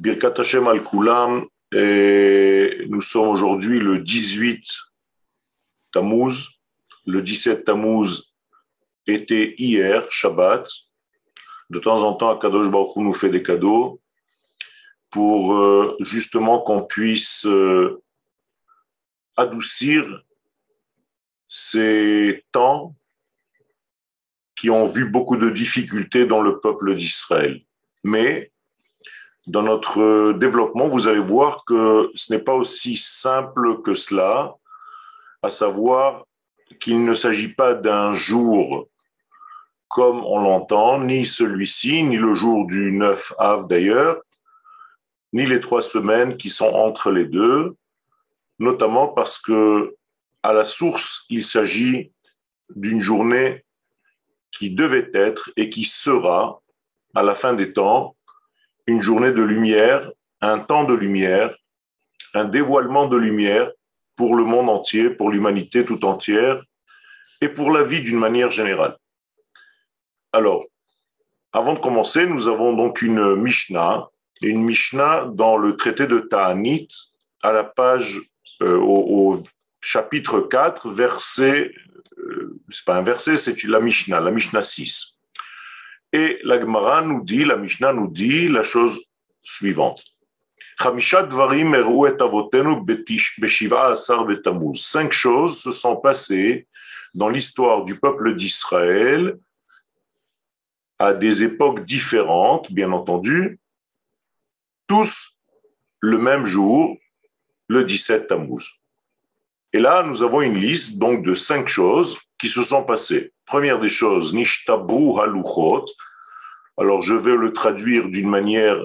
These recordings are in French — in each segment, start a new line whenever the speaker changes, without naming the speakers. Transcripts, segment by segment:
Birkat Hashem al Kulam, nous sommes aujourd'hui le 18 Tammuz. Le 17 Tammuz était hier, Shabbat. De temps en temps, Akadosh Baruch nous fait des cadeaux pour euh, justement qu'on puisse euh, adoucir ces temps qui ont vu beaucoup de difficultés dans le peuple d'Israël. Mais dans notre développement, vous allez voir que ce n'est pas aussi simple que cela, à savoir qu'il ne s'agit pas d'un jour comme on l'entend, ni celui-ci, ni le jour du 9 av d'ailleurs, ni les trois semaines qui sont entre les deux, notamment parce que à la source, il s'agit d'une journée qui devait être et qui sera, à la fin des temps, une journée de lumière, un temps de lumière, un dévoilement de lumière pour le monde entier, pour l'humanité tout entière et pour la vie d'une manière générale. Alors, avant de commencer, nous avons donc une Mishnah, une Mishnah dans le traité de Ta'anit, à la page, euh, au, chapitre 4, verset, euh, c'est pas un verset, c'est la Mishnah, la Mishnah 6. Et la Gemara nous dit, la Mishnah nous dit la chose suivante. Cinq choses se sont passées dans l'histoire du peuple d'Israël à des époques différentes, bien entendu, tous le même jour, le 17 Tammuz. Et là, nous avons une liste donc de cinq choses qui se sont passées. Première des choses, Nishtabru Haluchot. Alors, je vais le traduire d'une manière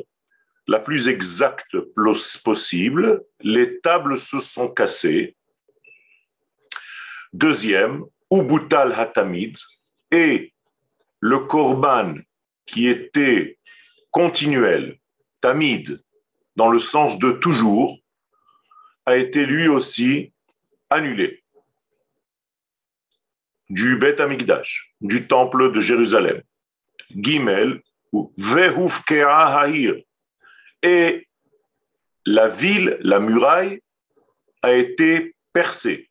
la plus exacte possible. Les tables se sont cassées. Deuxième, Ubutal Hatamid. Et le korban qui était continuel, tamid, dans le sens de toujours, a été lui aussi annulé du Bet Amikdash, du temple de Jérusalem. Gimel ou Ha'ir. Et la ville, la muraille, a été percée.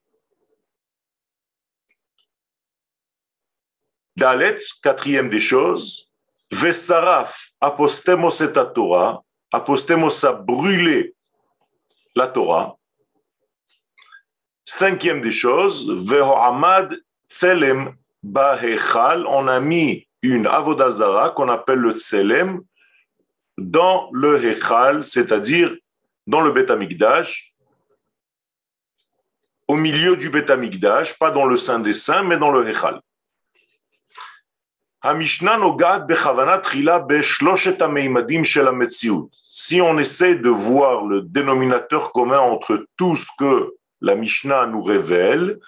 Dalet, quatrième des choses, Vesaraf, apostemos et Torah, apostemos a brûlé la Torah. Cinquième des choses, Vehohamad Tselem Bahechal, on a mis une avodazara qu'on appelle le Tselem dans le Hechal, c'est-à-dire dans le Bet au milieu du Bet pas dans le Saint des Saints, mais dans le Hechal. Si on essaie de voir le dénominateur commun entre tout ce que la Mishnah nous révèle,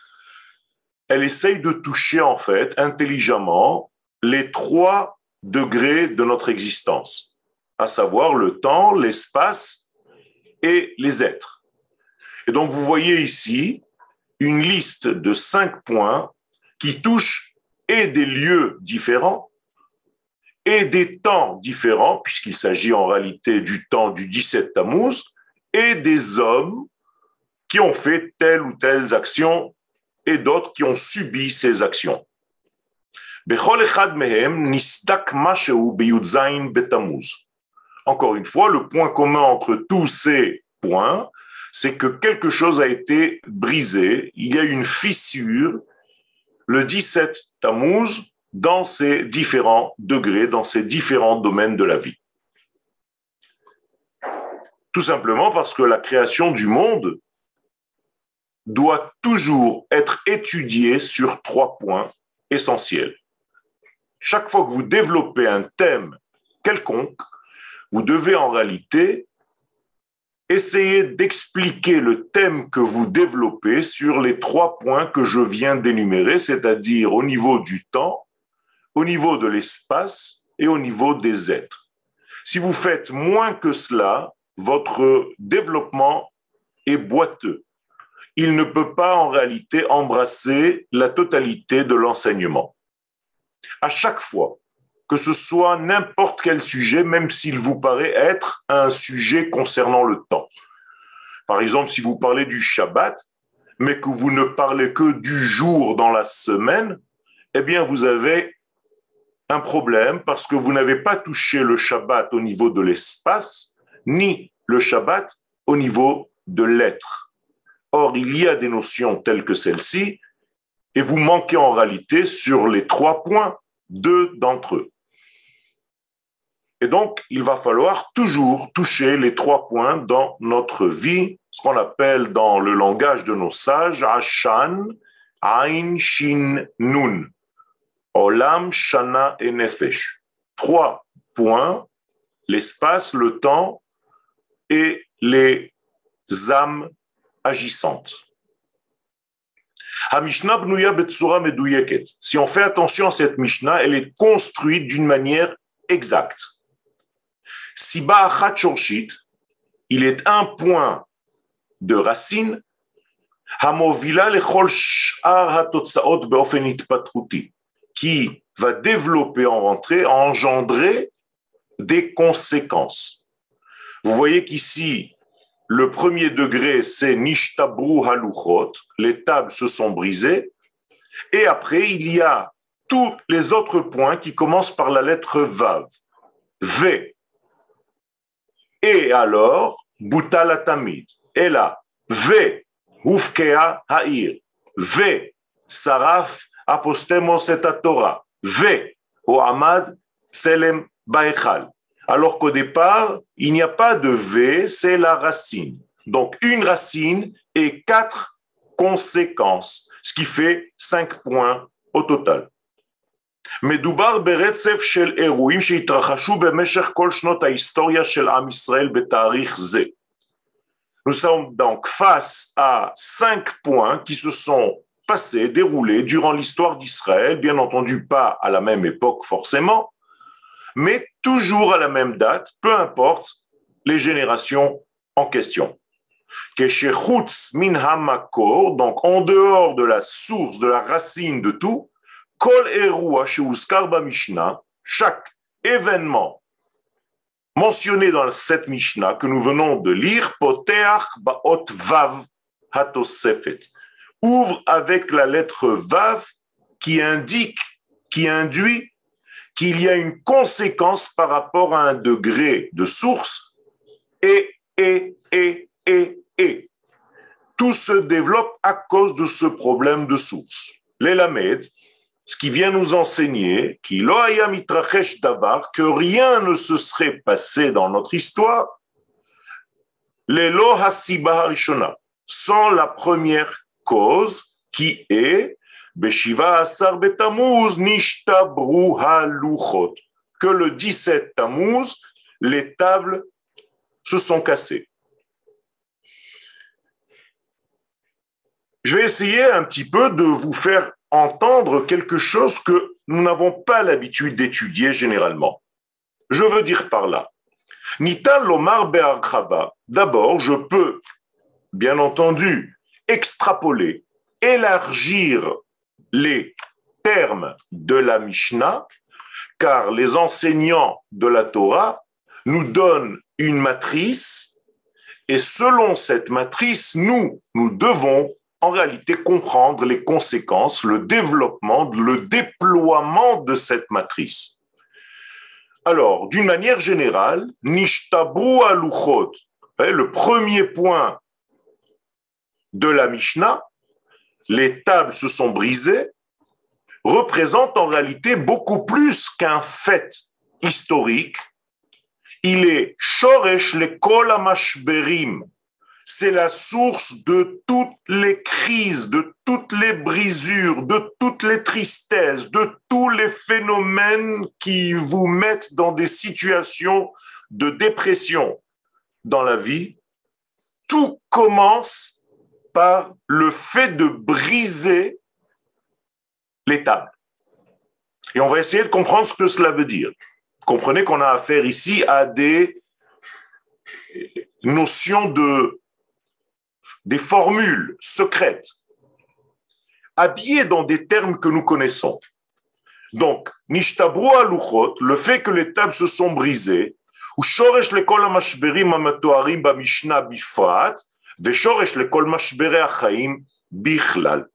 elle essaye de toucher en fait intelligemment les trois degrés de notre existence, à savoir le temps, l'espace et les êtres. Et donc vous voyez ici une liste de cinq points qui touchent et des lieux différents et des temps différents, puisqu'il s'agit en réalité du temps du 17 Tammuz, et des hommes qui ont fait telle ou telle action et d'autres qui ont subi ces actions. Encore une fois, le point commun entre tous ces points, c'est que quelque chose a été brisé, il y a une fissure le 17 Tammuz dans ces différents degrés, dans ces différents domaines de la vie. Tout simplement parce que la création du monde doit toujours être étudiée sur trois points essentiels. Chaque fois que vous développez un thème quelconque, vous devez en réalité essayez d'expliquer le thème que vous développez sur les trois points que je viens d'énumérer, c'est-à-dire au niveau du temps, au niveau de l'espace et au niveau des êtres. Si vous faites moins que cela, votre développement est boiteux. Il ne peut pas en réalité embrasser la totalité de l'enseignement. À chaque fois que ce soit n'importe quel sujet, même s'il vous paraît être un sujet concernant le temps. Par exemple, si vous parlez du Shabbat, mais que vous ne parlez que du jour dans la semaine, eh bien, vous avez un problème parce que vous n'avez pas touché le Shabbat au niveau de l'espace, ni le Shabbat au niveau de l'être. Or, il y a des notions telles que celle-ci, et vous manquez en réalité sur les trois points, deux d'entre eux. Et donc, il va falloir toujours toucher les trois points dans notre vie, ce qu'on appelle dans le langage de nos sages, Ashan, Ain, Shin, Nun. Olam, Shana et Nefesh. Trois points, l'espace, le temps et les âmes agissantes. Si on fait attention à cette Mishnah, elle est construite d'une manière exacte. Siba il est un point de racine, qui va développer en rentrée, engendrer des conséquences. Vous voyez qu'ici, le premier degré, c'est Nishtabru Haluchot, les tables se sont brisées, et après, il y a tous les autres points qui commencent par la lettre Vav. V, et alors, Boutalatamid. Et là, V, Ufkea Haïr. V, Saraf Apostemos et Torah. V, Ohamad Selem Baechal Alors qu'au départ, il n'y a pas de V, c'est la racine. Donc une racine et quatre conséquences, ce qui fait cinq points au total. מדובר ברצף של אירועים שהתרחשו במשך כל שנות ההיסטוריה של עם ישראל בתאריך זה. Nous sommes donc face à cinq points qui se sont passés, déroulés durant l'histoire d'Israël, bien entendu pas à la même époque forcément, mais toujours à la même date, peu importe les générations en question. min hamakor, donc en dehors de la source, de la racine de tout, Kol Mishnah, chaque événement mentionné dans cette Mishnah que nous venons de lire, Poteach Baot Vav Hatosefet, ouvre avec la lettre Vav qui indique, qui induit qu'il y a une conséquence par rapport à un degré de source et, et, et, et, et. Tout se développe à cause de ce problème de source. L'Elamed, ce qui vient nous enseigner que rien ne se serait passé dans notre histoire, les sans la première cause qui est Que le 17 Tammuz, les tables se sont cassées. Je vais essayer un petit peu de vous faire entendre quelque chose que nous n'avons pas l'habitude d'étudier généralement. Je veux dire par là, Nitan Lomar Be'archava, d'abord, je peux, bien entendu, extrapoler, élargir les termes de la Mishnah, car les enseignants de la Torah nous donnent une matrice, et selon cette matrice, nous, nous devons en réalité comprendre les conséquences, le développement, le déploiement de cette matrice. Alors, d'une manière générale, Nishtabu aluchot, hein, le premier point de la Mishnah, les tables se sont brisées, représente en réalité beaucoup plus qu'un fait historique. Il est Shoresh le Kol c'est la source de toutes les crises, de toutes les brisures, de toutes les tristesses, de tous les phénomènes qui vous mettent dans des situations de dépression dans la vie. Tout commence par le fait de briser les tables. Et on va essayer de comprendre ce que cela veut dire. Comprenez qu'on a affaire ici à des notions de des formules secrètes, habillées dans des termes que nous connaissons. Donc, nishtabru aluchot, le fait que les tables se sont brisées, ou shoresh lekol amashberim amatoarim ba mishnah bifrat, bichlal.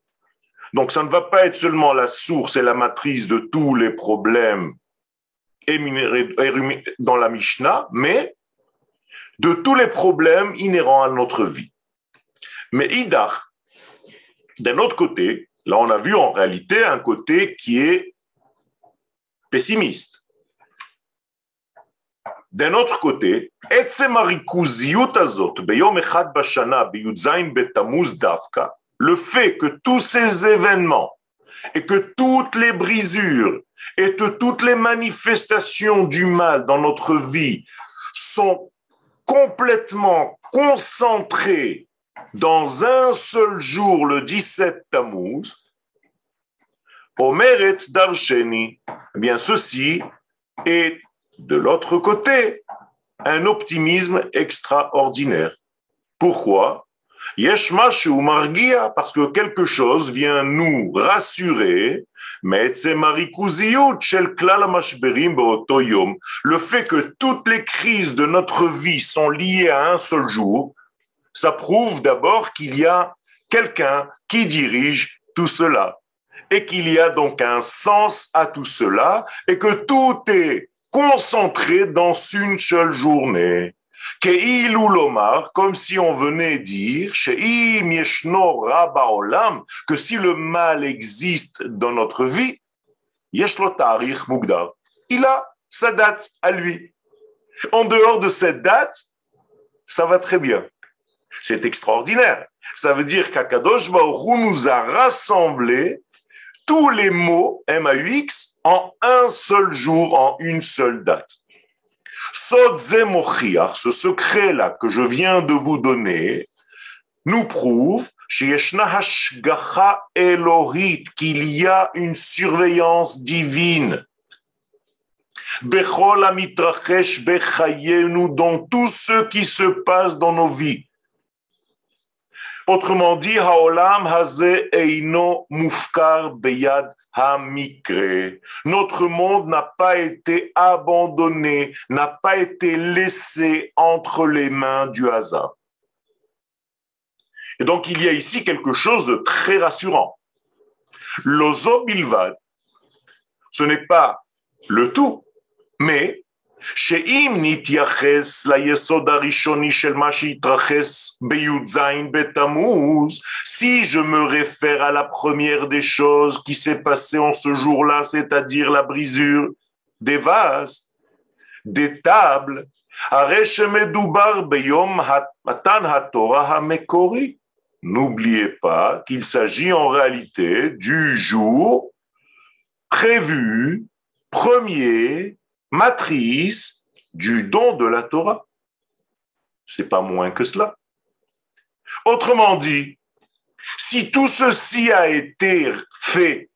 Donc, ça ne va pas être seulement la source et la matrice de tous les problèmes dans la Mishnah, mais de tous les problèmes inhérents à notre vie. Mais Idach, d'un autre côté, là on a vu en réalité un côté qui est pessimiste. D'un autre côté, le fait que tous ces événements et que toutes les brisures et que toutes les manifestations du mal dans notre vie sont complètement concentrées dans un seul jour, le 17 Tammuz, Omeret Darsheni, eh bien ceci est de l'autre côté un optimisme extraordinaire. Pourquoi? Ou margia, parce que quelque chose vient nous rassurer, le fait que toutes les crises de notre vie sont liées à un seul jour, ça prouve d'abord qu'il y a quelqu'un qui dirige tout cela. Et qu'il y a donc un sens à tout cela. Et que tout est concentré dans une seule journée comme si on venait dire, que si le mal existe dans notre vie, il a sa date à lui. En dehors de cette date, ça va très bien. C'est extraordinaire. Ça veut dire qu'Akadosh Baruch nous a rassemblés tous les mots M-A-U-X en un seul jour, en une seule date ce secret-là que je viens de vous donner, nous prouve qu'il y a une surveillance divine. dans tout ce qui se passe dans nos vies. Autrement dit, Haolam haze eino mufkar beyad notre monde n'a pas été abandonné, n'a pas été laissé entre les mains du hasard. Et donc il y a ici quelque chose de très rassurant. L'ozo bilvad, ce n'est pas le tout, mais שאם נתייחס ליסוד הראשוני של מה שהתרחש בי"ז בתמוז, si je me réfère à la première des choses qui s'est passée en ce jour-là, c'est-à-dire la brisure des vases, des tables, הרי שמדובר ביום מתן התורה המקורי. N'oubliez pas qu'il s'agit en réalité du jour prévu, premier, matrice du don de la Torah. C'est pas moins que cela. Autrement dit, si tout ceci a été fait,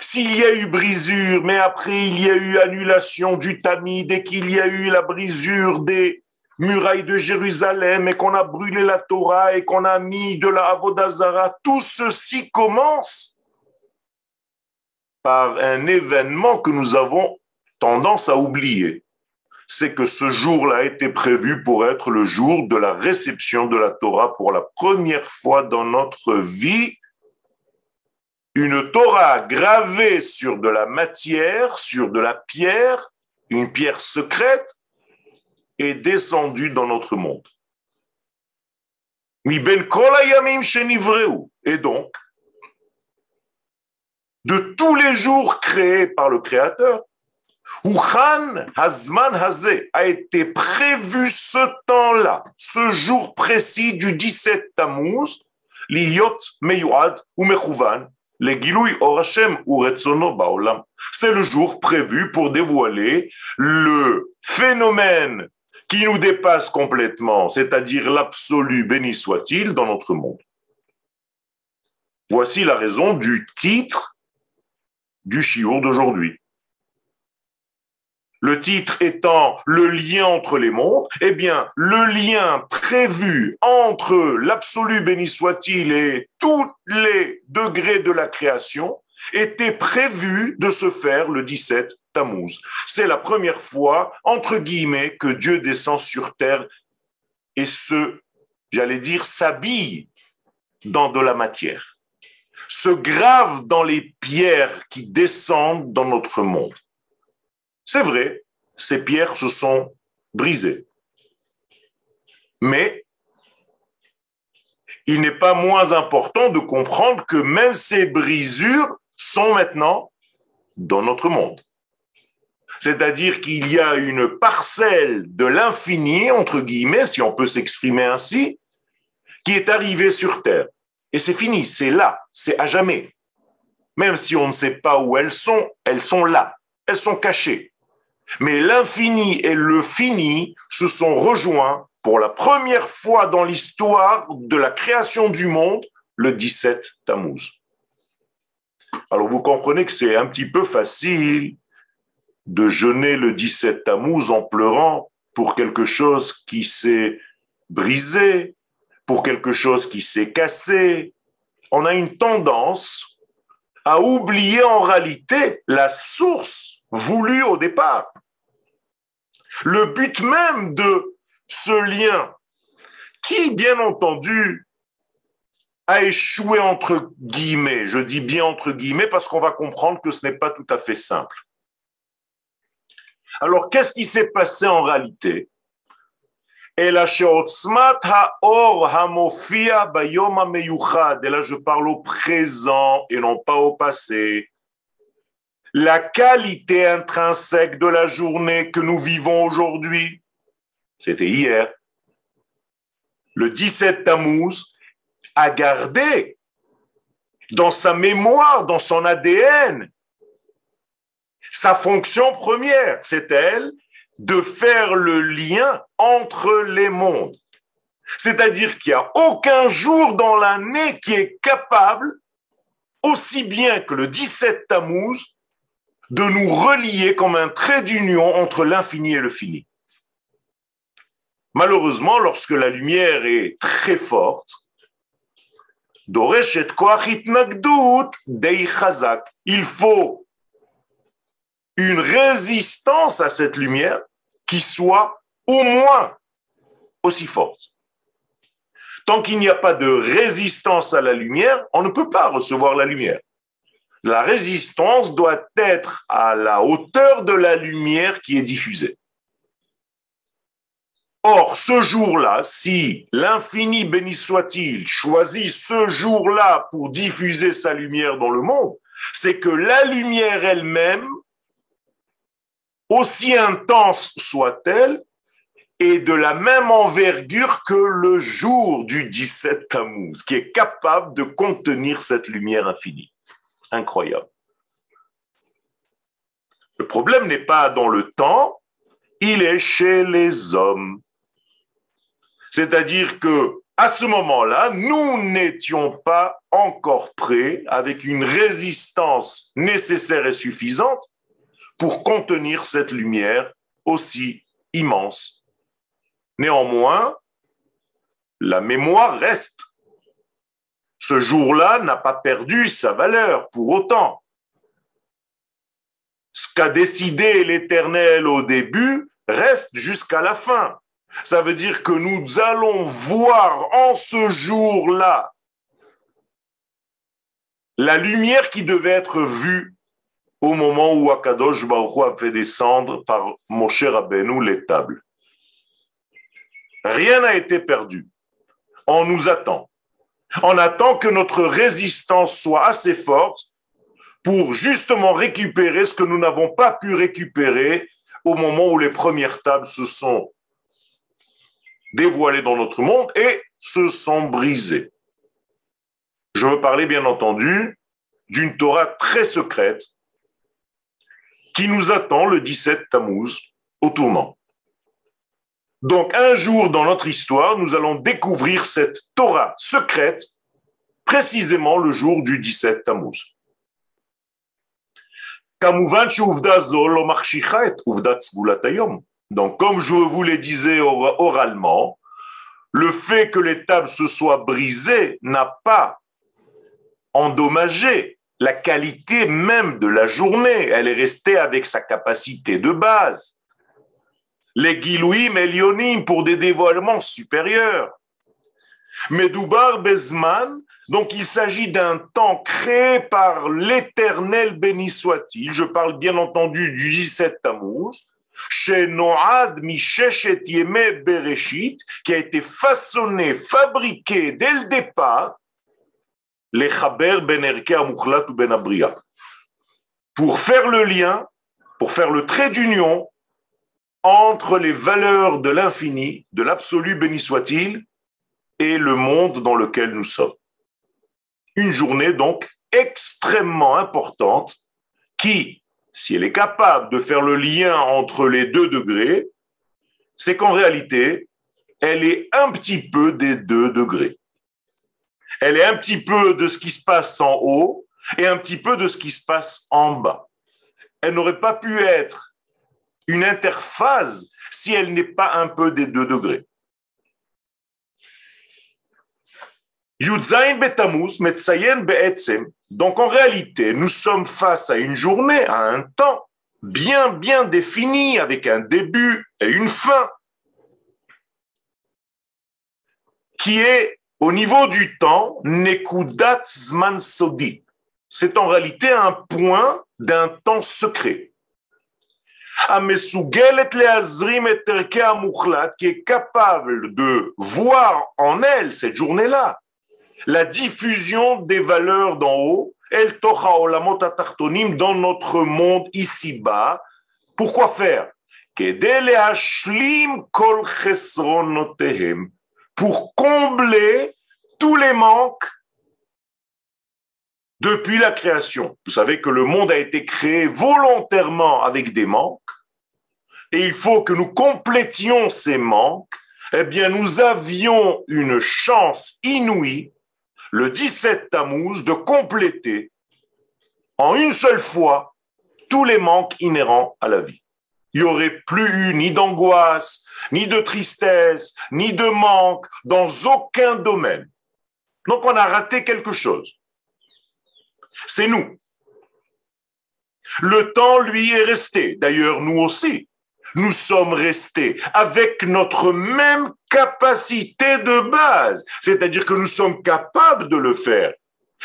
s'il y a eu brisure, mais après il y a eu annulation du Tamid et qu'il y a eu la brisure des murailles de Jérusalem et qu'on a brûlé la Torah et qu'on a mis de la Avodazara, tout ceci commence par un événement que nous avons tendance à oublier, c'est que ce jour-là été prévu pour être le jour de la réception de la Torah pour la première fois dans notre vie. Une Torah gravée sur de la matière, sur de la pierre, une pierre secrète, est descendue dans notre monde. Ben Et donc, de tous les jours créés par le Créateur, Uchan Hazman Hazé a été prévu ce temps-là, ce jour précis du 17 Tammuz, Liyot Meyuad ou Mechouvan, les Gilouy Orachem ou. C'est le jour prévu pour dévoiler le phénomène qui nous dépasse complètement, c'est-à-dire l'absolu, béni soit-il, dans notre monde. Voici la raison du titre du chiour d'aujourd'hui le titre étant le lien entre les mondes, eh bien, le lien prévu entre l'absolu béni soit-il et tous les degrés de la création était prévu de se faire le 17 Tammuz. C'est la première fois, entre guillemets, que Dieu descend sur terre et se, j'allais dire, s'habille dans de la matière, se grave dans les pierres qui descendent dans notre monde. C'est vrai, ces pierres se sont brisées. Mais il n'est pas moins important de comprendre que même ces brisures sont maintenant dans notre monde. C'est-à-dire qu'il y a une parcelle de l'infini, entre guillemets, si on peut s'exprimer ainsi, qui est arrivée sur Terre. Et c'est fini, c'est là, c'est à jamais. Même si on ne sait pas où elles sont, elles sont là, elles sont cachées. Mais l'infini et le fini se sont rejoints pour la première fois dans l'histoire de la création du monde le 17 Tammuz. Alors vous comprenez que c'est un petit peu facile de jeûner le 17 Tammuz en pleurant pour quelque chose qui s'est brisé, pour quelque chose qui s'est cassé. On a une tendance à oublier en réalité la source voulue au départ. Le but même de ce lien, qui, bien entendu, a échoué entre guillemets. Je dis bien entre guillemets parce qu'on va comprendre que ce n'est pas tout à fait simple. Alors, qu'est-ce qui s'est passé en réalité? Et là, je parle au présent et non pas au passé. La qualité intrinsèque de la journée que nous vivons aujourd'hui, c'était hier. Le 17 Tammuz a gardé dans sa mémoire, dans son ADN, sa fonction première, c'est elle de faire le lien entre les mondes. C'est-à-dire qu'il n'y a aucun jour dans l'année qui est capable, aussi bien que le 17 Tammuz, de nous relier comme un trait d'union entre l'infini et le fini. Malheureusement, lorsque la lumière est très forte, il faut une résistance à cette lumière qui soit au moins aussi forte. Tant qu'il n'y a pas de résistance à la lumière, on ne peut pas recevoir la lumière. La résistance doit être à la hauteur de la lumière qui est diffusée. Or, ce jour-là, si l'infini béni soit-il choisit ce jour-là pour diffuser sa lumière dans le monde, c'est que la lumière elle-même aussi intense soit-elle, et de la même envergure que le jour du 17 Tammuz, qui est capable de contenir cette lumière infinie. Incroyable. Le problème n'est pas dans le temps, il est chez les hommes. C'est-à-dire que à ce moment-là, nous n'étions pas encore prêts avec une résistance nécessaire et suffisante pour contenir cette lumière aussi immense. Néanmoins, la mémoire reste. Ce jour-là n'a pas perdu sa valeur pour autant. Ce qu'a décidé l'Éternel au début reste jusqu'à la fin. Ça veut dire que nous allons voir en ce jour-là la lumière qui devait être vue au moment où Akadosh Baruch a fait descendre par Moshe Rabbeinu les tables. Rien n'a été perdu. On nous attend. On attend que notre résistance soit assez forte pour justement récupérer ce que nous n'avons pas pu récupérer au moment où les premières tables se sont dévoilées dans notre monde et se sont brisées. Je veux parler bien entendu d'une Torah très secrète qui nous attend le 17 Tammuz au tournant. Donc un jour dans notre histoire, nous allons découvrir cette Torah secrète précisément le jour du 17 Tammuz. Donc, comme je vous le disais oralement, le fait que les tables se soient brisées n'a pas endommagé la qualité même de la journée. Elle est restée avec sa capacité de base. Les Gilouim et pour des dévoilements supérieurs. Medoubar Bezman, donc il s'agit d'un temps créé par l'éternel béni soit-il. Je parle bien entendu du 17 Tammuz, chez Noad Misheshet Yeme Bereshit, qui a été façonné, fabriqué dès le départ, les Chaber Ben ou Ben Abria, pour faire le lien, pour faire le trait d'union entre les valeurs de l'infini, de l'absolu béni soit-il, et le monde dans lequel nous sommes. Une journée donc extrêmement importante qui, si elle est capable de faire le lien entre les deux degrés, c'est qu'en réalité, elle est un petit peu des deux degrés. Elle est un petit peu de ce qui se passe en haut et un petit peu de ce qui se passe en bas. Elle n'aurait pas pu être une interphase si elle n'est pas un peu des deux degrés. Donc en réalité, nous sommes face à une journée, à un temps bien, bien défini, avec un début et une fin, qui est au niveau du temps, Nekudat Zman Sodi. C'est en réalité un point d'un temps secret. Qui est capable de voir en elle, cette journée-là, la diffusion des valeurs d'en haut, El Tocha Olamot dans notre monde ici-bas. Pourquoi faire? Pour combler tous les manques depuis la création. Vous savez que le monde a été créé volontairement avec des manques, et il faut que nous complétions ces manques. Eh bien, nous avions une chance inouïe le 17 Tammuz de compléter en une seule fois tous les manques inhérents à la vie. Il n'y aurait plus eu ni d'angoisse, ni de tristesse, ni de manque dans aucun domaine. Donc on a raté quelque chose. C'est nous. Le temps, lui, est resté. D'ailleurs, nous aussi nous sommes restés avec notre même capacité de base, c'est-à-dire que nous sommes capables de le faire.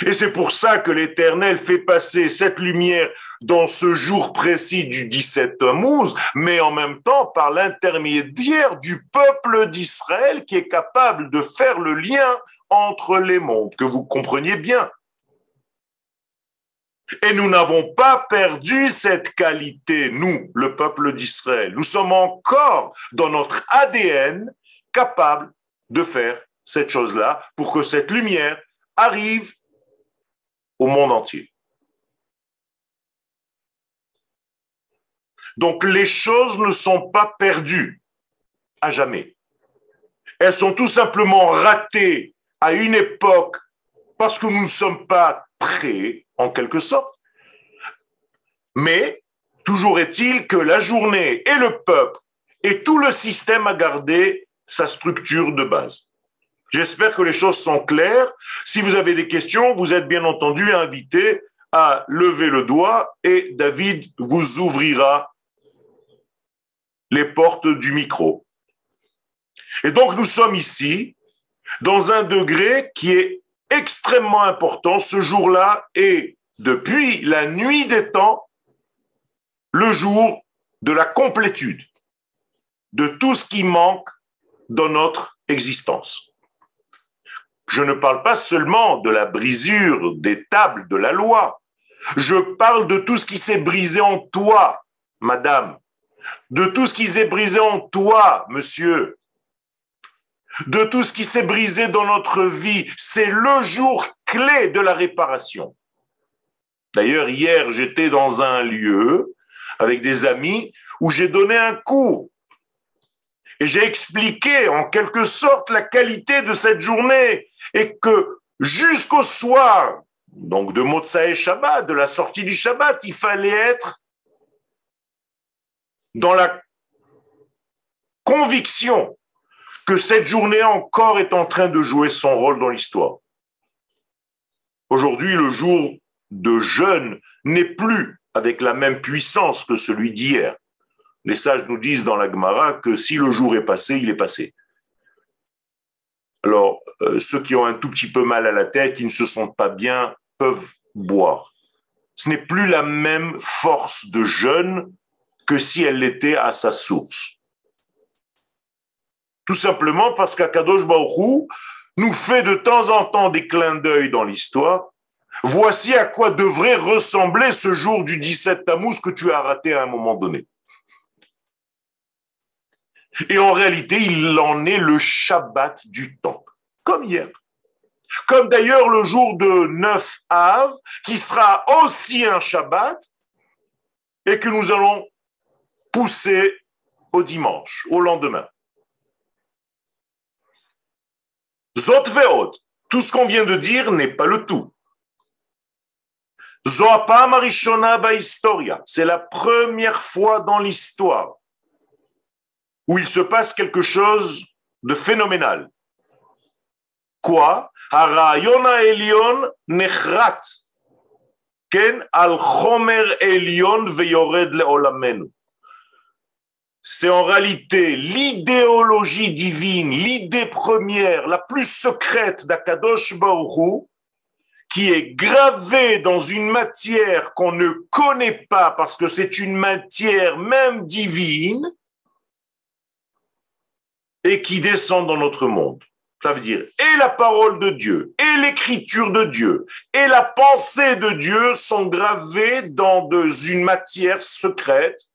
Et c'est pour ça que l'Éternel fait passer cette lumière dans ce jour précis du 17 Tammuz, mais en même temps par l'intermédiaire du peuple d'Israël qui est capable de faire le lien entre les mondes, que vous compreniez bien. Et nous n'avons pas perdu cette qualité, nous, le peuple d'Israël. Nous sommes encore dans notre ADN capables de faire cette chose-là pour que cette lumière arrive au monde entier. Donc les choses ne sont pas perdues à jamais. Elles sont tout simplement ratées à une époque parce que nous ne sommes pas prêts en quelque sorte. Mais toujours est-il que la journée et le peuple et tout le système a gardé sa structure de base. J'espère que les choses sont claires. Si vous avez des questions, vous êtes bien entendu invité à lever le doigt et David vous ouvrira les portes du micro. Et donc nous sommes ici dans un degré qui est extrêmement important ce jour-là et depuis la nuit des temps, le jour de la complétude de tout ce qui manque dans notre existence. Je ne parle pas seulement de la brisure des tables de la loi, je parle de tout ce qui s'est brisé en toi, madame, de tout ce qui s'est brisé en toi, monsieur, de tout ce qui s'est brisé dans notre vie. C'est le jour clé de la réparation. D'ailleurs, hier, j'étais dans un lieu avec des amis où j'ai donné un cours. Et j'ai expliqué en quelque sorte la qualité de cette journée et que jusqu'au soir, donc de et Shabbat, de la sortie du Shabbat, il fallait être dans la conviction que cette journée encore est en train de jouer son rôle dans l'histoire. Aujourd'hui, le jour de jeûne n'est plus avec la même puissance que celui d'hier. Les sages nous disent dans la Gemara que si le jour est passé, il est passé. Alors, euh, ceux qui ont un tout petit peu mal à la tête, qui ne se sentent pas bien, peuvent boire. Ce n'est plus la même force de jeûne que si elle l'était à sa source. Tout simplement parce qu'Akadosh Baruch nous fait de temps en temps des clins d'œil dans l'histoire. Voici à quoi devrait ressembler ce jour du 17 Tammuz que tu as raté à un moment donné. Et en réalité, il en est le Shabbat du temps, comme hier. Comme d'ailleurs le jour de 9 Av, qui sera aussi un Shabbat, et que nous allons pousser au dimanche, au lendemain. Zot veot, tout ce qu'on vient de dire n'est pas le tout. Zoapa marishona historia, c'est la première fois dans l'histoire où il se passe quelque chose de phénoménal. Quoi? Harayona Elion nechrat. Ken al chomer Elion veyored leolamenu c'est en réalité l'idéologie divine, l'idée première, la plus secrète d'Akadosh Baruch qui est gravée dans une matière qu'on ne connaît pas parce que c'est une matière même divine et qui descend dans notre monde. Ça veut dire et la parole de Dieu, et l'écriture de Dieu, et la pensée de Dieu sont gravées dans une matière secrète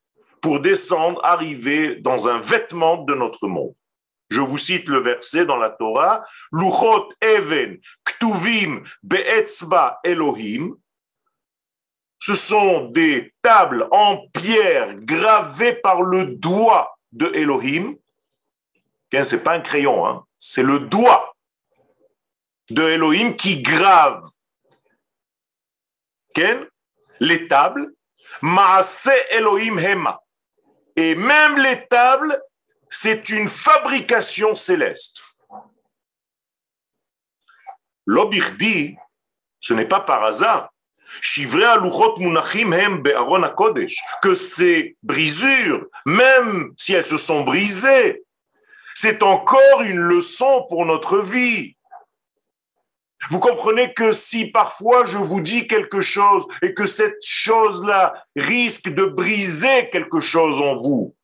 pour descendre, arriver dans un vêtement de notre monde. Je vous cite le verset dans la Torah, Luchot Even Ktuvim Be'etzba Elohim. Ce sont des tables en pierre gravées par le doigt de Elohim. Ce n'est pas un crayon, hein. c'est le doigt de Elohim qui grave les tables. Maase Elohim Hema. Et même les tables, c'est une fabrication céleste. L'obirdi, ce n'est pas par hasard. Que ces brisures, même si elles se sont brisées, c'est encore une leçon pour notre vie. Vous comprenez que si parfois je vous dis quelque chose et que cette chose-là risque de briser quelque chose en vous,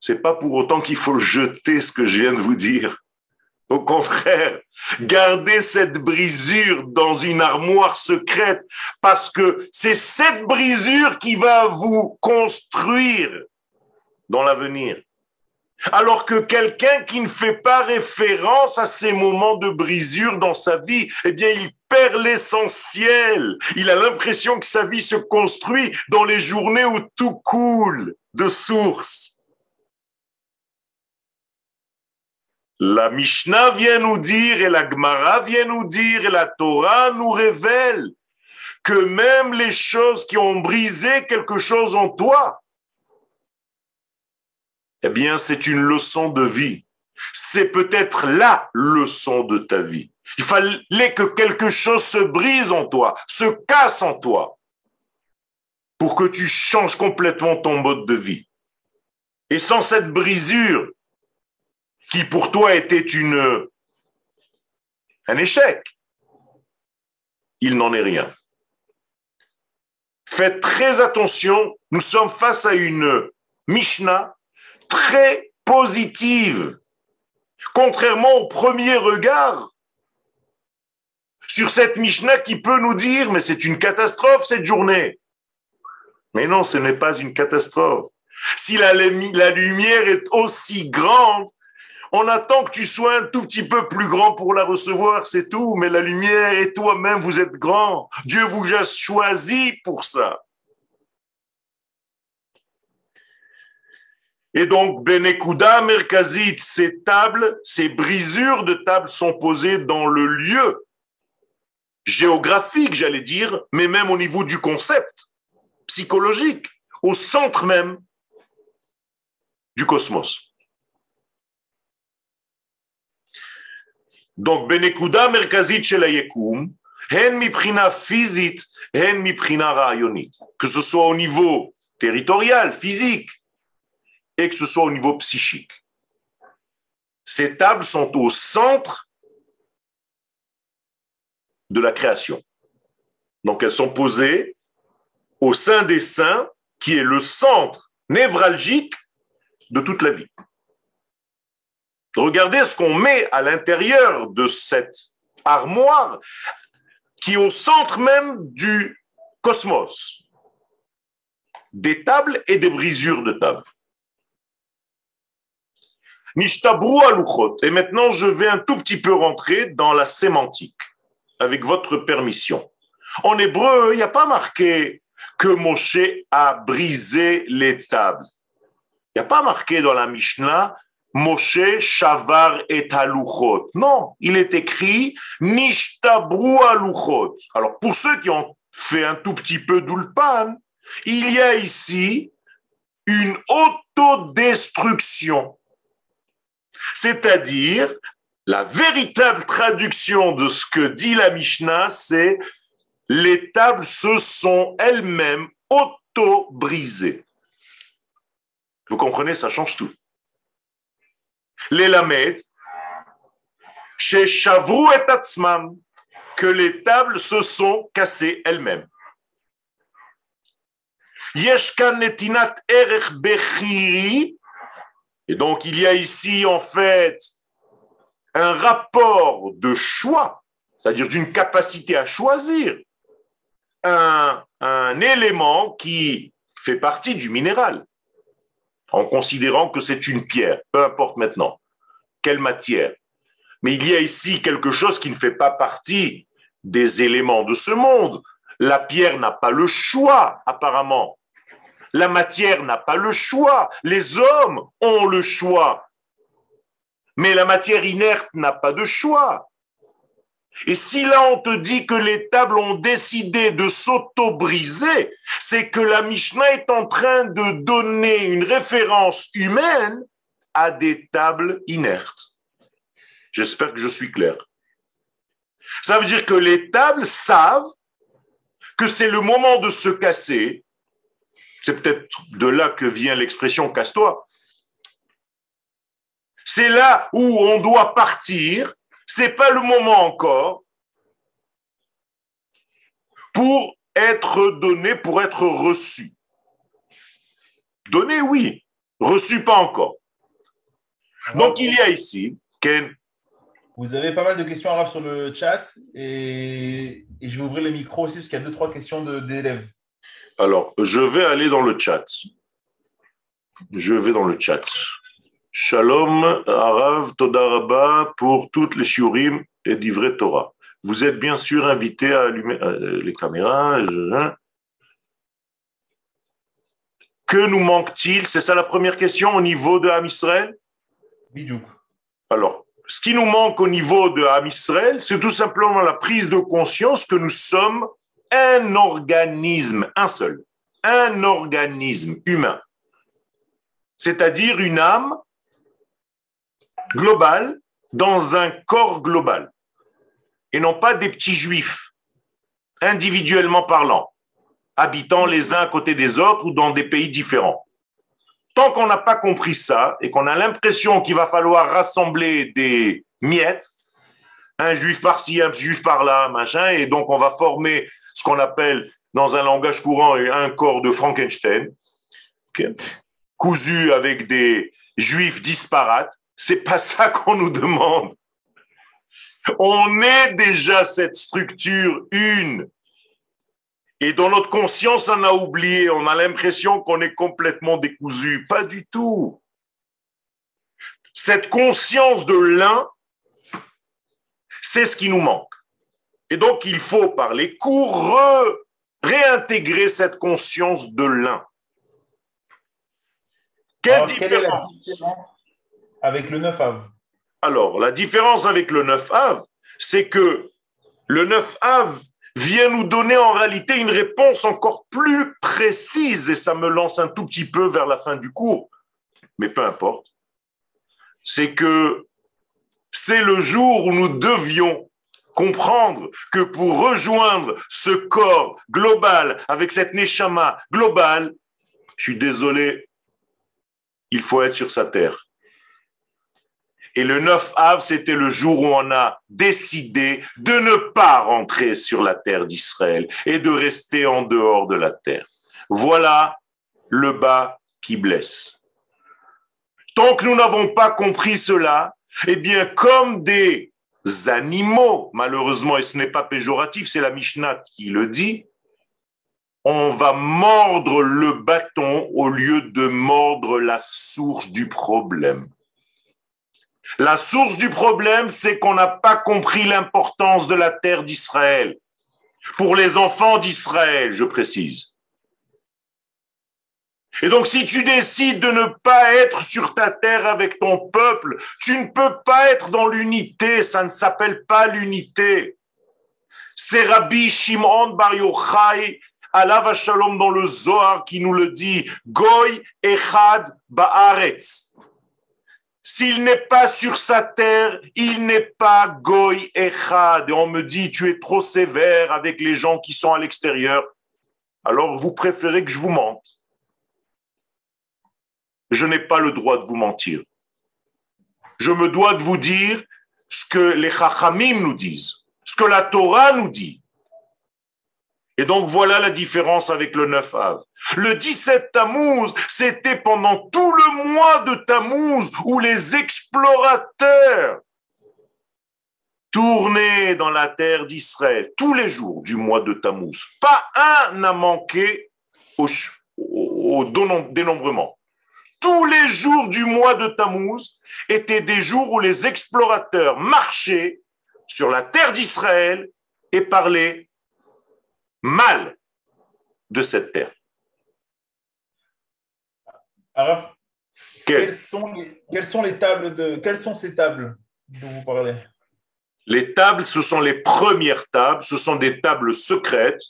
c'est pas pour autant qu'il faut jeter ce que je viens de vous dire. Au contraire, gardez cette brisure dans une armoire secrète parce que c'est cette brisure qui va vous construire dans l'avenir. Alors que quelqu'un qui ne fait pas référence à ces moments de brisure dans sa vie, eh bien, il perd l'essentiel. Il a l'impression que sa vie se construit dans les journées où tout coule de source. La Mishnah vient nous dire et la Gemara vient nous dire et la Torah nous révèle que même les choses qui ont brisé quelque chose en toi, eh bien, c'est une leçon de vie. C'est peut-être la leçon de ta vie. Il fallait que quelque chose se brise en toi, se casse en toi, pour que tu changes complètement ton mode de vie. Et sans cette brisure, qui pour toi était une, un échec, il n'en est rien. Faites très attention, nous sommes face à une Mishnah très positive, contrairement au premier regard sur cette Mishnah qui peut nous dire, mais c'est une catastrophe cette journée. Mais non, ce n'est pas une catastrophe. Si la, la lumière est aussi grande, on attend que tu sois un tout petit peu plus grand pour la recevoir, c'est tout. Mais la lumière et toi-même, vous êtes grand. Dieu vous a choisi pour ça. Et donc, Benekuda Merkazit, ces tables, ces brisures de tables sont posées dans le lieu géographique, j'allais dire, mais même au niveau du concept psychologique, au centre même du cosmos. Donc, Benekuda Merkazit Shelayekum, physique, que ce soit au niveau territorial, physique, et que ce soit au niveau psychique. Ces tables sont au centre de la création. Donc elles sont posées au sein des saints, qui est le centre névralgique de toute la vie. Regardez ce qu'on met à l'intérieur de cette armoire qui est au centre même du cosmos. Des tables et des brisures de tables. Nishtabru aluchot. Et maintenant, je vais un tout petit peu rentrer dans la sémantique, avec votre permission. En hébreu, il n'y a pas marqué que Moshe a brisé les tables. Il n'y a pas marqué dans la Mishnah Moshe Shavar et Aluchot. Non, il est écrit Nishtabru Aluchot. Alors, pour ceux qui ont fait un tout petit peu d'ulpan, il y a ici une autodestruction. C'est-à-dire, la véritable traduction de ce que dit la Mishnah, c'est les tables se sont elles-mêmes auto-brisées. Vous comprenez, ça change tout. Les lamed, chez et Tatsmam, que les tables se sont cassées elles-mêmes. Yeshkan netinat erech bechiri, et donc il y a ici en fait un rapport de choix, c'est-à-dire d'une capacité à choisir un, un élément qui fait partie du minéral en considérant que c'est une pierre, peu importe maintenant quelle matière. Mais il y a ici quelque chose qui ne fait pas partie des éléments de ce monde. La pierre n'a pas le choix, apparemment. La matière n'a pas le choix. Les hommes ont le choix. Mais la matière inerte n'a pas de choix. Et si là on te dit que les tables ont décidé de s'auto-briser, c'est que la Mishnah est en train de donner une référence humaine à des tables inertes. J'espère que je suis clair. Ça veut dire que les tables savent que c'est le moment de se casser. C'est peut-être de là que vient l'expression casse-toi. C'est là où on doit partir c'est pas le moment encore pour être donné, pour être reçu. Donné, oui. Reçu, pas encore. Donc, il y a ici, Ken.
Vous avez pas mal de questions sur le chat et, je vais ouvrir le micro aussi parce qu'il y a deux, trois questions d'élèves.
Alors, je vais aller dans le chat. Je vais dans le chat. Shalom, Arav, Todaraba pour toutes les shiurim et d'Ivret Torah. Vous êtes bien sûr invité à allumer euh, les caméras. Que nous manque-t-il? C'est ça la première question au niveau de Ham Israël Alors, ce qui nous manque au niveau de Ham Israël, c'est tout simplement la prise de conscience que nous sommes un organisme, un seul, un organisme humain, c'est-à-dire une âme global dans un corps global et non pas des petits juifs, individuellement parlant, habitant les uns à côté des autres ou dans des pays différents. Tant qu'on n'a pas compris ça et qu'on a l'impression qu'il va falloir rassembler des miettes, un juif par-ci, un juif par-là, machin, et donc on va former ce qu'on appelle dans un langage courant un corps de Frankenstein, cousu avec des juifs disparates, c'est pas ça qu'on nous demande. On est déjà cette structure une. Et dans notre conscience, on a oublié, on a l'impression qu'on est complètement décousu. Pas du tout. Cette conscience de l'un, c'est ce qui nous manque. Et donc, il faut, par les cours, réintégrer cette conscience de l'un.
Quelle différence avec le 9 av?
Alors, la différence avec le 9 av, c'est que le 9 av vient nous donner en réalité une réponse encore plus précise, et ça me lance un tout petit peu vers la fin du cours, mais peu importe. C'est que c'est le jour où nous devions comprendre que pour rejoindre ce corps global avec cette neshama globale, je suis désolé, il faut être sur sa terre. Et le 9 av, c'était le jour où on a décidé de ne pas rentrer sur la terre d'Israël et de rester en dehors de la terre. Voilà le bas qui blesse. Tant que nous n'avons pas compris cela, eh bien, comme des animaux, malheureusement, et ce n'est pas péjoratif, c'est la Mishnah qui le dit, on va mordre le bâton au lieu de mordre la source du problème. La source du problème, c'est qu'on n'a pas compris l'importance de la terre d'Israël. Pour les enfants d'Israël, je précise. Et donc, si tu décides de ne pas être sur ta terre avec ton peuple, tu ne peux pas être dans l'unité. Ça ne s'appelle pas l'unité. C'est Rabbi Shimon Bar Yochai, Alav Shalom dans le Zohar qui nous le dit. Goy Echad Baaretz. S'il n'est pas sur sa terre, il n'est pas Goy Echad. Et on me dit, tu es trop sévère avec les gens qui sont à l'extérieur. Alors vous préférez que je vous mente. Je n'ai pas le droit de vous mentir. Je me dois de vous dire ce que les Chachamim nous disent, ce que la Torah nous dit. Et donc voilà la différence avec le 9 Av. Le 17 Tammuz, c'était pendant tout le mois de Tammuz où les explorateurs tournaient dans la terre d'Israël tous les jours du mois de Tammuz. Pas un n'a manqué au, au dénombrement. Tous les jours du mois de Tammuz étaient des jours où les explorateurs marchaient sur la terre d'Israël et parlaient mal de cette terre.
Alors, quelles, sont les, tables de quelles sont ces tables dont vous parlez?
Les tables, ce sont les premières tables, ce sont des tables secrètes.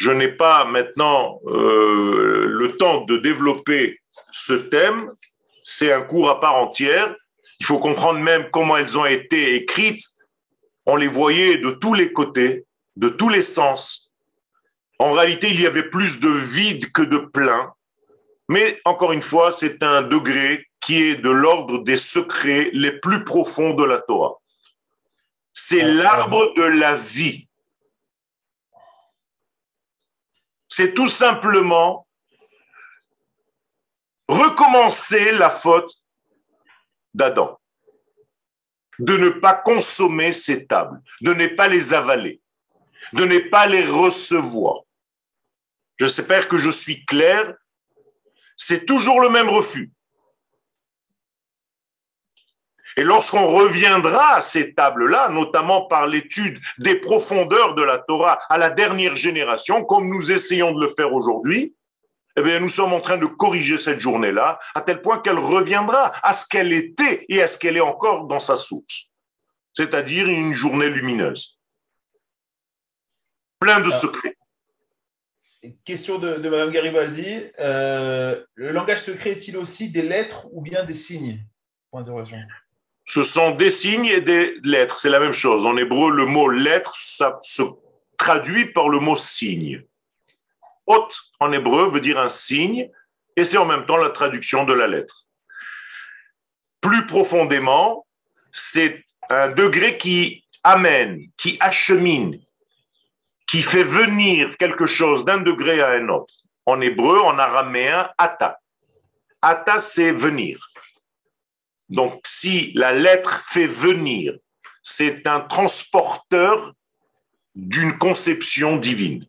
Je n'ai pas maintenant euh, le temps de développer ce thème. C'est un cours à part entière. Il faut comprendre même comment elles ont été écrites. On les voyait de tous les côtés, de tous les sens. En réalité, il y avait plus de vide que de plein. Mais encore une fois, c'est un degré qui est de l'ordre des secrets les plus profonds de la Torah. C'est l'arbre de la vie. C'est tout simplement recommencer la faute d'Adam, de ne pas consommer ces tables, de ne pas les avaler, de ne pas les recevoir. J'espère que je suis clair. C'est toujours le même refus. Et lorsqu'on reviendra à ces tables-là, notamment par l'étude des profondeurs de la Torah à la dernière génération, comme nous essayons de le faire aujourd'hui, eh bien, nous sommes en train de corriger cette journée-là, à tel point qu'elle reviendra à ce qu'elle était et à ce qu'elle est encore dans sa source. C'est-à-dire une journée lumineuse. Plein de secrets.
Question de, de Mme Garibaldi. Euh, le langage secret est-il aussi des lettres ou bien des signes?
Ce sont des signes et des lettres. C'est la même chose. En hébreu, le mot lettre, se traduit par le mot signe. Hôte en hébreu veut dire un signe et c'est en même temps la traduction de la lettre. Plus profondément, c'est un degré qui amène, qui achemine, qui fait venir quelque chose d'un degré à un autre. En hébreu, en araméen, ata. Ata, c'est venir. Donc, si la lettre fait venir, c'est un transporteur d'une conception divine.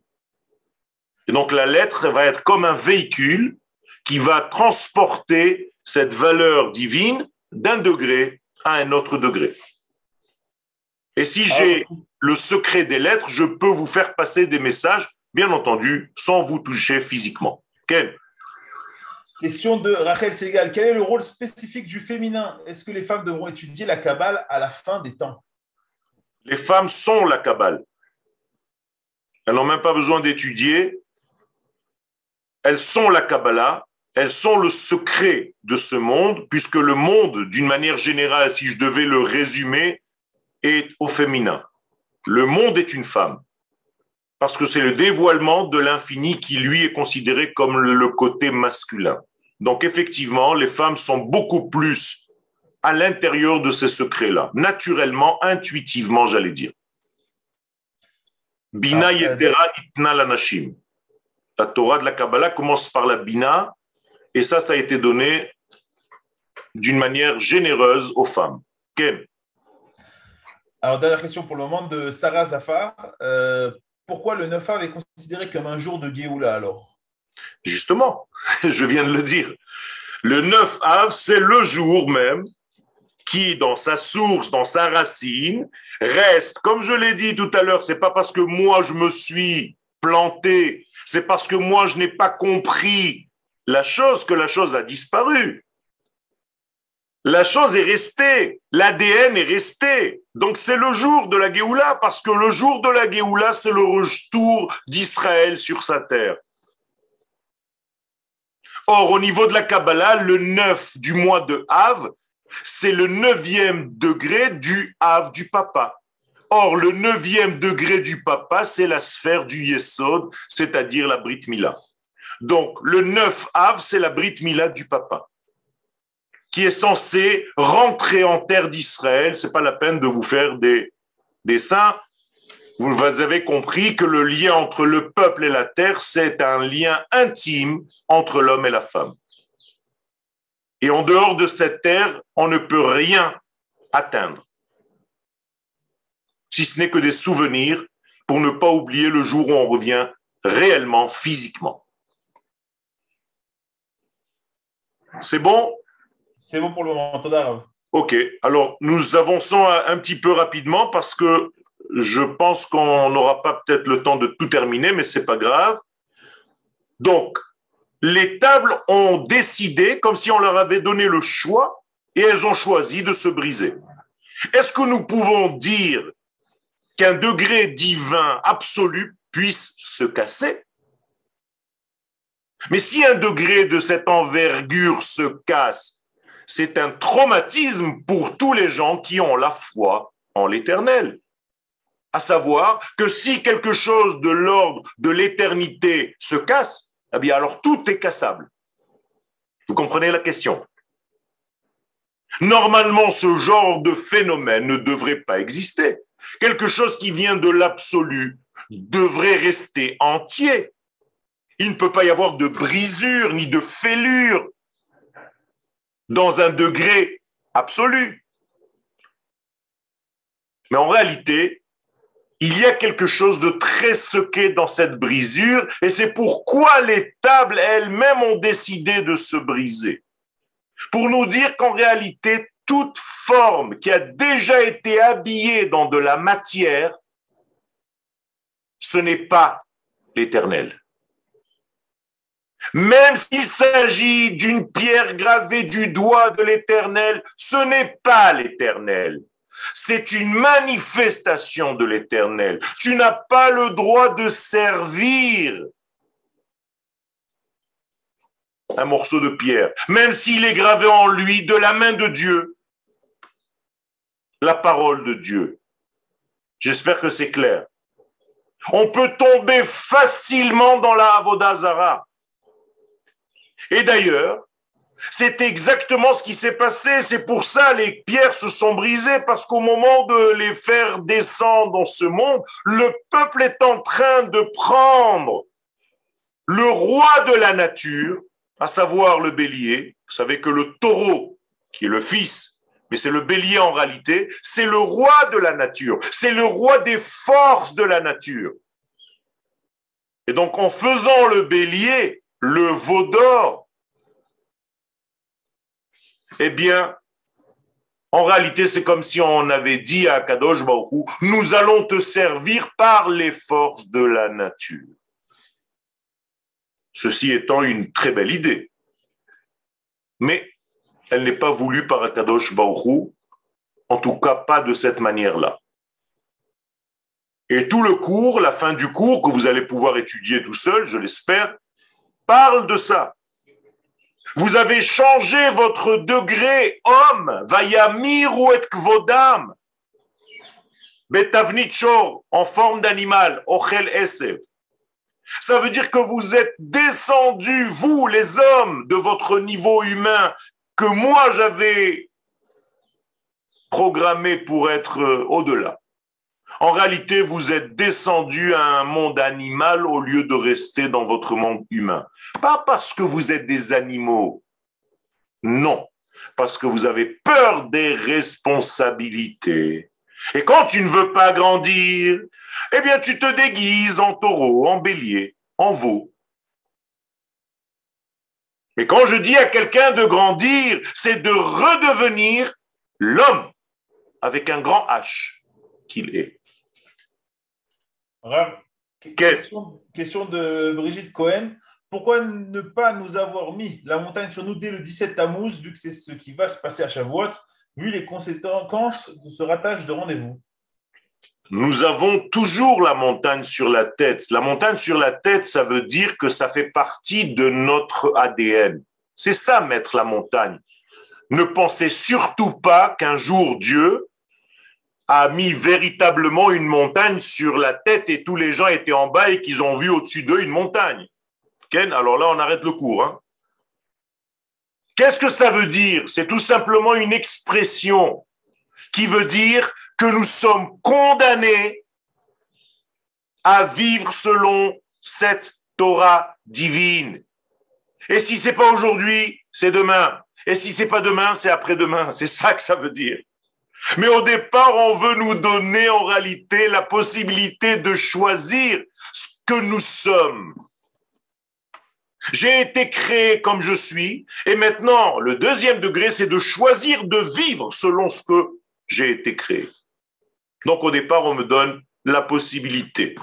Et donc, la lettre va être comme un véhicule qui va transporter cette valeur divine d'un degré à un autre degré. Et si j'ai le secret des lettres, je peux vous faire passer des messages, bien entendu, sans vous toucher physiquement.
Question de Rachel Segal. Quel est le rôle spécifique du féminin? Est-ce que les femmes devront étudier la Kabbale à la fin des temps?
Les femmes sont la Kabbale. Elles n'ont même pas besoin d'étudier. Elles sont la Kabbalah. Elles sont le secret de ce monde, puisque le monde, d'une manière générale, si je devais le résumer, est au féminin. Le monde est une femme. Parce que c'est le dévoilement de l'infini qui, lui, est considéré comme le côté masculin. Donc, effectivement, les femmes sont beaucoup plus à l'intérieur de ces secrets-là, naturellement, intuitivement, j'allais dire. Bina yetera itna lanashim. La Torah de la Kabbalah commence par la Bina, et ça, ça a été donné d'une manière généreuse aux femmes. Ken
Alors, dernière question pour le moment de Sarah Zafar. Euh, pourquoi le 9 av est considéré comme un jour de Géoula alors?
Justement, je viens de le dire. Le 9 av, c'est le jour même qui, dans sa source, dans sa racine, reste, comme je l'ai dit tout à l'heure, c'est pas parce que moi je me suis planté, c'est parce que moi je n'ai pas compris la chose que la chose a disparu. La chose est restée, l'ADN est resté. Donc c'est le jour de la Géoula, parce que le jour de la Géoula, c'est le retour d'Israël sur sa terre. Or, au niveau de la Kabbalah, le 9 du mois de Av, c'est le neuvième degré du Av du papa. Or, le neuvième degré du papa, c'est la sphère du Yesod, c'est-à-dire la Brit Mila. Donc, le 9 Av, c'est la Brit Mila du papa qui est censé rentrer en terre d'Israël. C'est pas la peine de vous faire des dessins. Vous avez compris que le lien entre le peuple et la terre, c'est un lien intime entre l'homme et la femme. Et en dehors de cette terre, on ne peut rien atteindre, si ce n'est que des souvenirs pour ne pas oublier le jour où on revient réellement, physiquement. C'est bon?
C'est bon pour le moment,
Ok, alors nous avançons un petit peu rapidement parce que je pense qu'on n'aura pas peut-être le temps de tout terminer, mais c'est pas grave. Donc, les tables ont décidé comme si on leur avait donné le choix et elles ont choisi de se briser. Est-ce que nous pouvons dire qu'un degré divin absolu puisse se casser? Mais si un degré de cette envergure se casse, c'est un traumatisme pour tous les gens qui ont la foi en l'éternel. À savoir que si quelque chose de l'ordre de l'éternité se casse, eh bien alors tout est cassable. Vous comprenez la question? Normalement, ce genre de phénomène ne devrait pas exister. Quelque chose qui vient de l'absolu devrait rester entier. Il ne peut pas y avoir de brisure ni de fêlure dans un degré absolu. Mais en réalité, il y a quelque chose de très secret dans cette brisure et c'est pourquoi les tables elles-mêmes ont décidé de se briser. Pour nous dire qu'en réalité, toute forme qui a déjà été habillée dans de la matière, ce n'est pas l'éternel. Même s'il s'agit d'une pierre gravée du doigt de l'Éternel, ce n'est pas l'Éternel. C'est une manifestation de l'Éternel. Tu n'as pas le droit de servir un morceau de pierre, même s'il est gravé en lui de la main de Dieu, la parole de Dieu. J'espère que c'est clair. On peut tomber facilement dans la Avodazara. Et d'ailleurs, c'est exactement ce qui s'est passé. C'est pour ça les pierres se sont brisées parce qu'au moment de les faire descendre dans ce monde, le peuple est en train de prendre le roi de la nature, à savoir le bélier. Vous savez que le taureau, qui est le fils, mais c'est le bélier en réalité, c'est le roi de la nature, c'est le roi des forces de la nature. Et donc en faisant le bélier, le veau d'or, eh bien, en réalité, c'est comme si on avait dit à Kadosh Baruch nous allons te servir par les forces de la nature. Ceci étant une très belle idée. Mais elle n'est pas voulue par Akadosh Baruch en tout cas pas de cette manière-là. Et tout le cours, la fin du cours, que vous allez pouvoir étudier tout seul, je l'espère, parle de ça. Vous avez changé votre degré homme, vayamir ou et kvodam. Betavnicho, en forme d'animal, Ochel Esev. Ça veut dire que vous êtes descendus, vous les hommes, de votre niveau humain que moi j'avais programmé pour être euh, au-delà. En réalité, vous êtes descendus à un monde animal au lieu de rester dans votre monde humain. Pas parce que vous êtes des animaux, non, parce que vous avez peur des responsabilités. Et quand tu ne veux pas grandir, eh bien tu te déguises en taureau, en bélier, en veau. Et quand je dis à quelqu'un de grandir, c'est de redevenir l'homme avec un grand H qu'il est.
Question, question, de Brigitte Cohen. Pourquoi ne pas nous avoir mis la montagne sur nous dès le 17 Tammuz, vu que c'est ce qui va se passer à Shavuot, vu les conséquences de ce ratage de rendez-vous?
Nous avons toujours la montagne sur la tête. La montagne sur la tête, ça veut dire que ça fait partie de notre ADN. C'est ça, mettre la montagne. Ne pensez surtout pas qu'un jour Dieu a mis véritablement une montagne sur la tête et tous les gens étaient en bas et qu'ils ont vu au-dessus d'eux une montagne. Alors là, on arrête le cours. Hein. Qu'est-ce que ça veut dire? C'est tout simplement une expression qui veut dire que nous sommes condamnés à vivre selon cette Torah divine. Et si c'est pas aujourd'hui, c'est demain. Et si c'est pas demain, c'est après-demain. C'est ça que ça veut dire. Mais au départ, on veut nous donner en réalité la possibilité de choisir ce que nous sommes. J'ai été créé comme je suis, et maintenant, le deuxième degré, c'est de choisir de vivre selon ce que j'ai été créé. Donc au départ, on me donne la possibilité.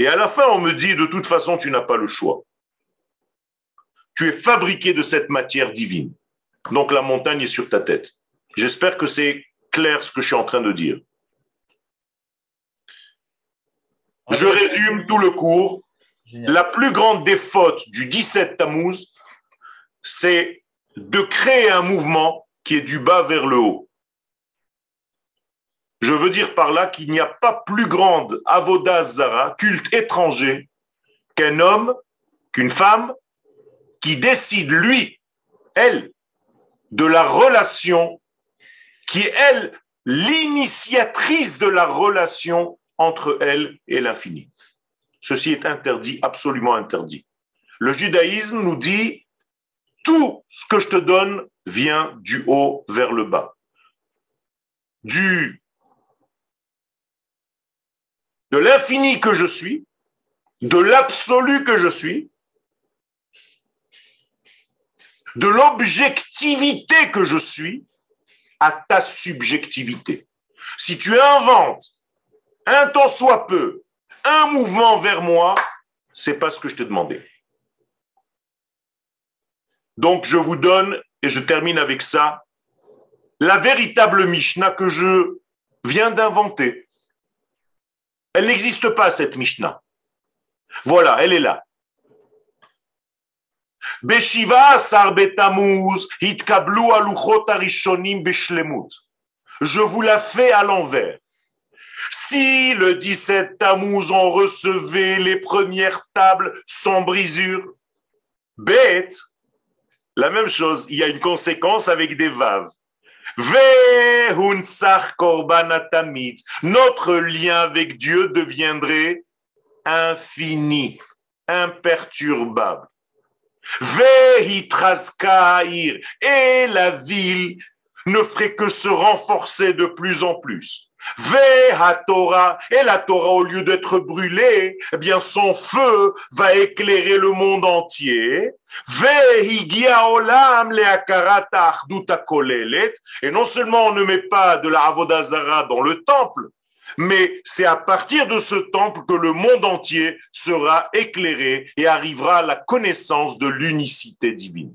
Et à la fin, on me dit, de toute façon, tu n'as pas le choix. Tu es fabriqué de cette matière divine. Donc la montagne est sur ta tête. J'espère que c'est clair ce que je suis en train de dire. Je résume tout le cours. La plus grande défaute du 17 Tammuz, c'est de créer un mouvement qui est du bas vers le haut. Je veux dire par là qu'il n'y a pas plus grande avodazara, culte étranger, qu'un homme, qu'une femme qui décide, lui, elle, de la relation qui est, elle, l'initiatrice de la relation entre elle et l'infini. Ceci est interdit, absolument interdit. Le judaïsme nous dit, tout ce que je te donne vient du haut vers le bas. Du, de l'infini que je suis, de l'absolu que je suis, de l'objectivité que je suis, à ta subjectivité. Si tu inventes un temps soit peu, un mouvement vers moi, c'est pas ce que je t'ai demandé. Donc je vous donne, et je termine avec ça, la véritable Mishnah que je viens d'inventer. Elle n'existe pas, cette Mishnah. Voilà, elle est là. Je vous la fais à l'envers. Si le 17 Tammuz on recevait les premières tables sans brisure, bête, la même chose, il y a une conséquence avec des vaves. Notre lien avec Dieu deviendrait infini, imperturbable. Et la ville ne ferait que se renforcer de plus en plus. Torah, et la Torah, au lieu d'être brûlée, eh bien, son feu va éclairer le monde entier. Et non seulement on ne met pas de la Avodazara dans le temple, mais c'est à partir de ce temple que le monde entier sera éclairé et arrivera à la connaissance de l'unicité divine.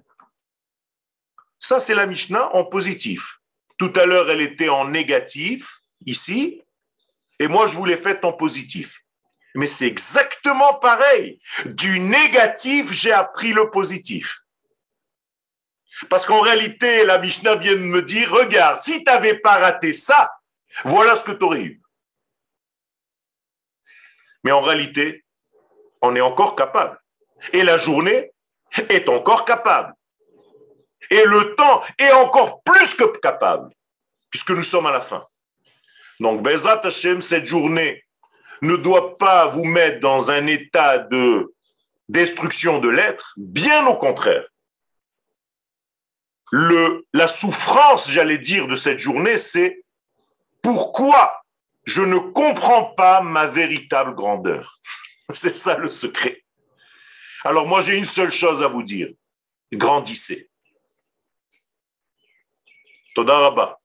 Ça, c'est la Mishnah en positif. Tout à l'heure, elle était en négatif, ici, et moi, je vous l'ai faite en positif. Mais c'est exactement pareil. Du négatif, j'ai appris le positif. Parce qu'en réalité, la Mishnah vient de me dire, regarde, si tu n'avais pas raté ça, Voilà ce que tu aurais eu. Mais en réalité, on est encore capable. Et la journée est encore capable. Et le temps est encore plus que capable, puisque nous sommes à la fin. Donc, Bezat Hashem, cette journée ne doit pas vous mettre dans un état de destruction de l'être, bien au contraire. Le, la souffrance, j'allais dire, de cette journée, c'est pourquoi je ne comprends pas ma véritable grandeur. C'est ça le secret. Alors moi, j'ai une seule chose à vous dire. Grandissez. Toda